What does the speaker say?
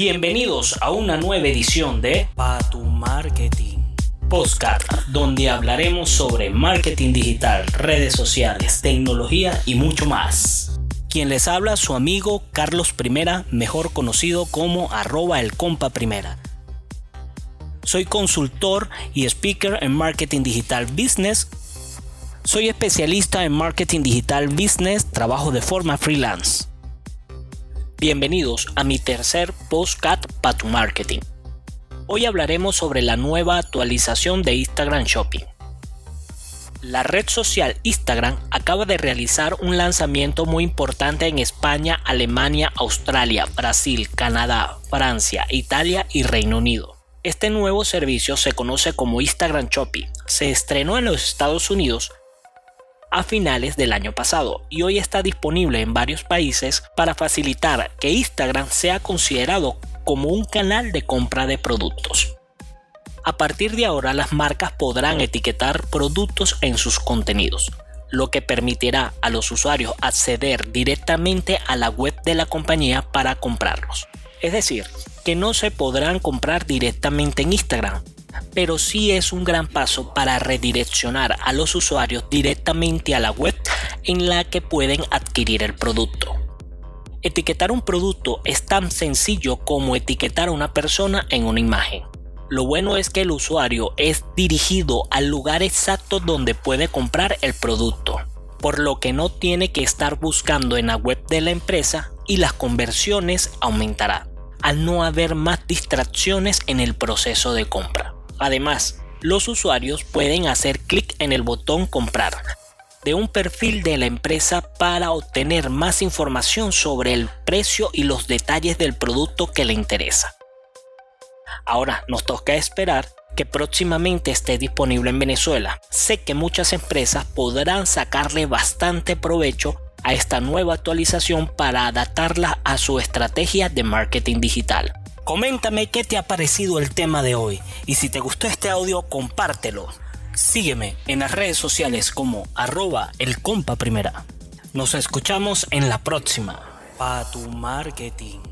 Bienvenidos a una nueva edición de Pa tu Marketing Postcard, donde hablaremos sobre marketing digital, redes sociales, tecnología y mucho más. Quien les habla su amigo Carlos Primera, mejor conocido como arroba el compa primera. Soy consultor y speaker en marketing digital business. Soy especialista en marketing digital business, trabajo de forma freelance. Bienvenidos a mi tercer postcat para tu marketing. Hoy hablaremos sobre la nueva actualización de Instagram Shopping. La red social Instagram acaba de realizar un lanzamiento muy importante en España, Alemania, Australia, Brasil, Canadá, Francia, Italia y Reino Unido. Este nuevo servicio se conoce como Instagram Shopping. Se estrenó en los Estados Unidos a finales del año pasado y hoy está disponible en varios países para facilitar que Instagram sea considerado como un canal de compra de productos. A partir de ahora las marcas podrán etiquetar productos en sus contenidos, lo que permitirá a los usuarios acceder directamente a la web de la compañía para comprarlos. Es decir, que no se podrán comprar directamente en Instagram, pero sí es un gran paso para redireccionar a los usuarios directamente a la web en la que pueden adquirir el producto. Etiquetar un producto es tan sencillo como etiquetar a una persona en una imagen. Lo bueno es que el usuario es dirigido al lugar exacto donde puede comprar el producto, por lo que no tiene que estar buscando en la web de la empresa y las conversiones aumentarán, al no haber más distracciones en el proceso de compra. Además, los usuarios pueden hacer clic en el botón comprar de un perfil de la empresa para obtener más información sobre el precio y los detalles del producto que le interesa. Ahora nos toca esperar que próximamente esté disponible en Venezuela. Sé que muchas empresas podrán sacarle bastante provecho a esta nueva actualización para adaptarla a su estrategia de marketing digital. Coméntame qué te ha parecido el tema de hoy y si te gustó este audio compártelo. Sígueme en las redes sociales como arroba el compa primera. Nos escuchamos en la próxima. Pa tu marketing.